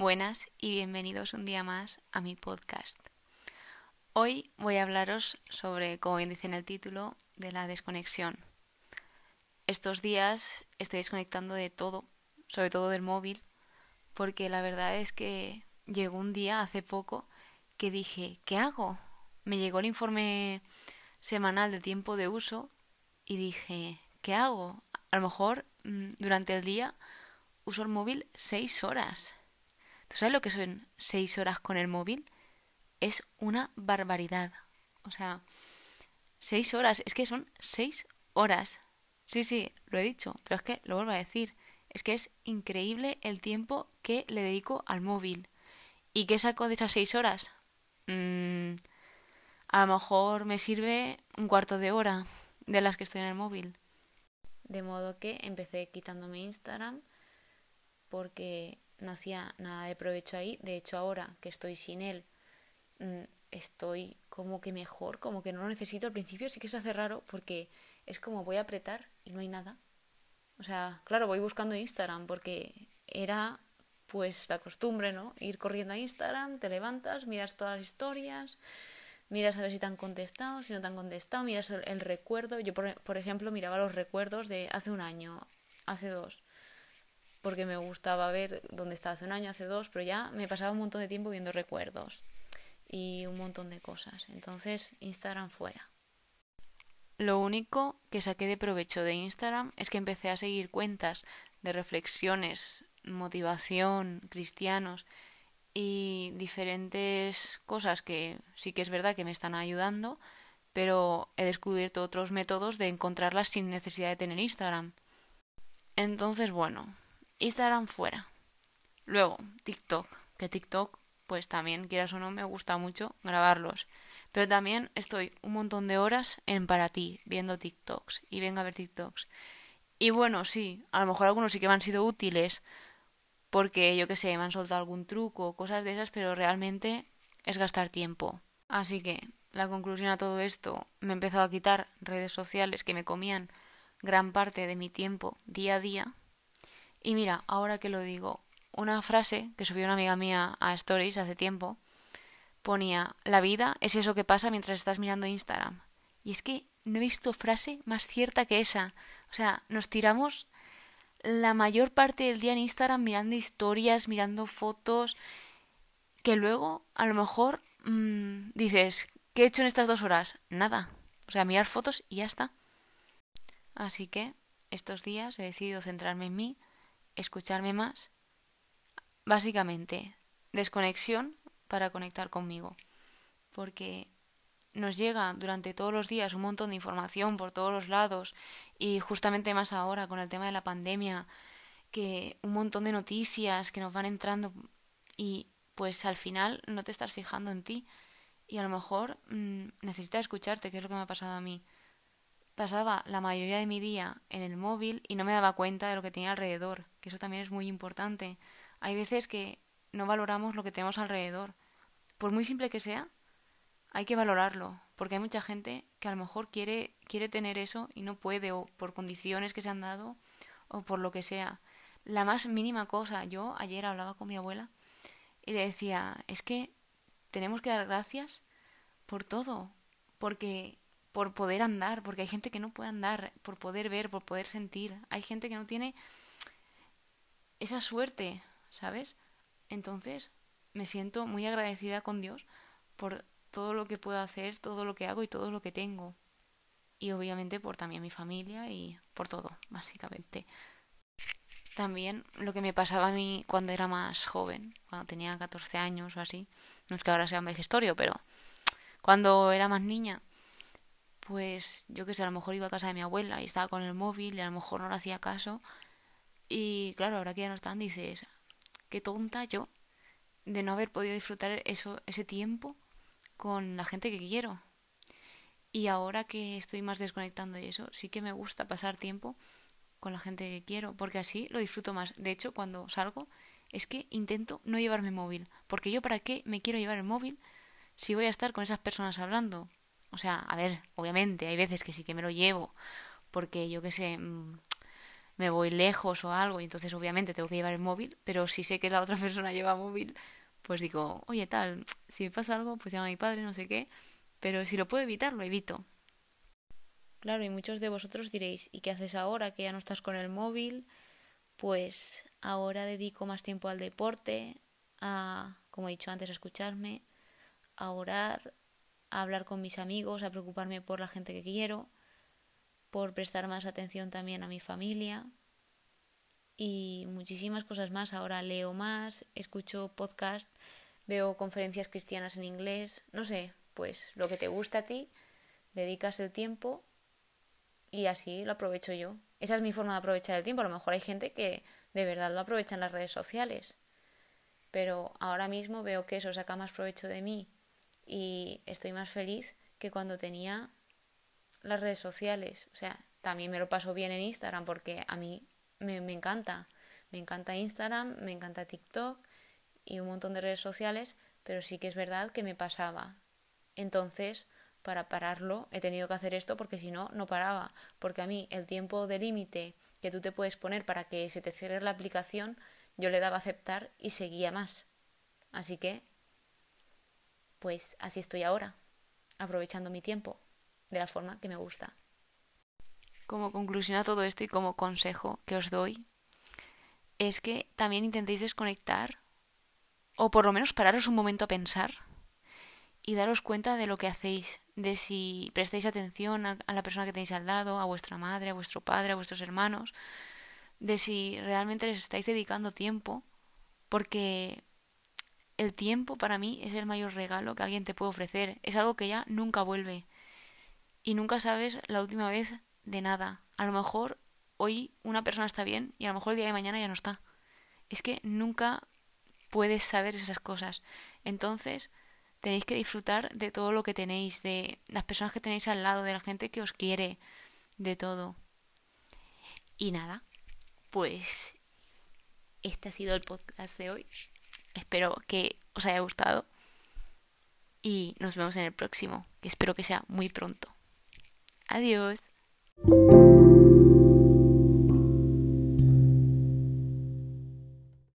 Buenas y bienvenidos un día más a mi podcast. Hoy voy a hablaros sobre, como bien dice en el título, de la desconexión. Estos días estoy desconectando de todo, sobre todo del móvil, porque la verdad es que llegó un día hace poco que dije, ¿qué hago? Me llegó el informe semanal de tiempo de uso y dije, ¿qué hago? A lo mejor mm, durante el día uso el móvil seis horas. ¿Tú sabes lo que son seis horas con el móvil? Es una barbaridad. O sea, seis horas, es que son seis horas. Sí, sí, lo he dicho, pero es que lo vuelvo a decir. Es que es increíble el tiempo que le dedico al móvil. ¿Y qué saco de esas seis horas? Mm, a lo mejor me sirve un cuarto de hora de las que estoy en el móvil. De modo que empecé quitándome Instagram porque no hacía nada de provecho ahí. De hecho, ahora que estoy sin él, mm, estoy como que mejor, como que no lo necesito. Al principio sí que se hace raro porque es como voy a apretar y no hay nada. O sea, claro, voy buscando Instagram porque era pues la costumbre, ¿no? Ir corriendo a Instagram, te levantas, miras todas las historias, miras a ver si te han contestado, si no te han contestado, miras el, recuerdo. Yo, por, por, ejemplo, miraba los recuerdos de hace un año, hace dos, porque me gustaba ver dónde estaba hace un año, hace dos, pero ya me pasaba un montón de tiempo viendo recuerdos y un montón de cosas. Entonces, Instagram fuera. Lo único que saqué de provecho de Instagram es que empecé a seguir cuentas de reflexiones, motivación, cristianos y diferentes cosas que sí que es verdad que me están ayudando, pero he descubierto otros métodos de encontrarlas sin necesidad de tener Instagram. Entonces, bueno, Instagram fuera. Luego, TikTok, que TikTok, pues también, quieras o no, me gusta mucho grabarlos. Pero también estoy un montón de horas en para ti, viendo TikToks, y vengo a ver TikToks. Y bueno, sí, a lo mejor algunos sí que me han sido útiles, porque yo que sé, me han soltado algún truco cosas de esas, pero realmente es gastar tiempo. Así que la conclusión a todo esto, me he empezado a quitar redes sociales que me comían gran parte de mi tiempo día a día. Y mira, ahora que lo digo, una frase que subió una amiga mía a Stories hace tiempo ponía, la vida es eso que pasa mientras estás mirando Instagram. Y es que no he visto frase más cierta que esa. O sea, nos tiramos la mayor parte del día en Instagram mirando historias, mirando fotos, que luego a lo mejor mmm, dices, ¿qué he hecho en estas dos horas? Nada. O sea, mirar fotos y ya está. Así que estos días he decidido centrarme en mí, escucharme más. Básicamente, desconexión para conectar conmigo. Porque nos llega durante todos los días un montón de información por todos los lados y justamente más ahora con el tema de la pandemia que un montón de noticias que nos van entrando y pues al final no te estás fijando en ti y a lo mejor mmm, necesitas escucharte, que es lo que me ha pasado a mí. Pasaba la mayoría de mi día en el móvil y no me daba cuenta de lo que tenía alrededor, que eso también es muy importante. Hay veces que no valoramos lo que tenemos alrededor. Por muy simple que sea, hay que valorarlo, porque hay mucha gente que a lo mejor quiere, quiere tener eso y no puede, o por condiciones que se han dado, o por lo que sea. La más mínima cosa, yo ayer hablaba con mi abuela y le decía, es que tenemos que dar gracias por todo, porque por poder andar, porque hay gente que no puede andar, por poder ver, por poder sentir, hay gente que no tiene esa suerte, ¿sabes? Entonces, me siento muy agradecida con Dios por todo lo que puedo hacer, todo lo que hago y todo lo que tengo. Y obviamente por también mi familia y por todo, básicamente. También lo que me pasaba a mí cuando era más joven, cuando tenía 14 años o así, no es que ahora sea un vejestorio, pero cuando era más niña, pues yo que sé, a lo mejor iba a casa de mi abuela y estaba con el móvil y a lo mejor no le hacía caso. Y claro, ahora que ya no están, dices, qué tonta yo de no haber podido disfrutar eso, ese tiempo con la gente que quiero. Y ahora que estoy más desconectando y eso, sí que me gusta pasar tiempo con la gente que quiero, porque así lo disfruto más. De hecho, cuando salgo, es que intento no llevarme móvil, porque yo para qué me quiero llevar el móvil si voy a estar con esas personas hablando. O sea, a ver, obviamente, hay veces que sí que me lo llevo, porque yo qué sé, mm, me voy lejos o algo y entonces obviamente tengo que llevar el móvil, pero si sé que la otra persona lleva móvil, pues digo, oye tal, si me pasa algo, pues llama a mi padre, no sé qué, pero si lo puedo evitar, lo evito. Claro, y muchos de vosotros diréis, ¿y qué haces ahora que ya no estás con el móvil? Pues ahora dedico más tiempo al deporte, a, como he dicho antes, a escucharme, a orar, a hablar con mis amigos, a preocuparme por la gente que quiero, por prestar más atención también a mi familia y muchísimas cosas más. Ahora leo más, escucho podcast, veo conferencias cristianas en inglés, no sé, pues lo que te gusta a ti, dedicas el tiempo y así lo aprovecho yo. Esa es mi forma de aprovechar el tiempo. A lo mejor hay gente que de verdad lo aprovecha en las redes sociales. Pero ahora mismo veo que eso saca más provecho de mí y estoy más feliz que cuando tenía las redes sociales. O sea, también me lo paso bien en Instagram porque a mí me, me encanta. Me encanta Instagram, me encanta TikTok y un montón de redes sociales, pero sí que es verdad que me pasaba. Entonces, para pararlo, he tenido que hacer esto porque si no, no paraba. Porque a mí el tiempo de límite que tú te puedes poner para que se te cierre la aplicación, yo le daba a aceptar y seguía más. Así que, pues así estoy ahora, aprovechando mi tiempo de la forma que me gusta. Como conclusión a todo esto y como consejo que os doy, es que también intentéis desconectar o por lo menos pararos un momento a pensar y daros cuenta de lo que hacéis, de si prestáis atención a, la persona que tenéis al lado, a vuestra madre, a vuestro padre, a vuestros hermanos, de si realmente les estáis dedicando tiempo, porque el tiempo para mí es el mayor regalo que alguien te puede ofrecer, es algo que ya nunca vuelve y nunca sabes la última vez de nada. A lo mejor hoy una persona está bien y a lo mejor el día de mañana ya no está. Es que nunca puedes saber esas cosas. Entonces, tenéis que disfrutar de todo lo que tenéis, de las personas que tenéis al lado, de la gente que os quiere, de todo. Y nada, pues este ha sido el podcast de hoy. Espero que os haya gustado y nos vemos en el próximo, que espero que sea muy pronto. Adiós.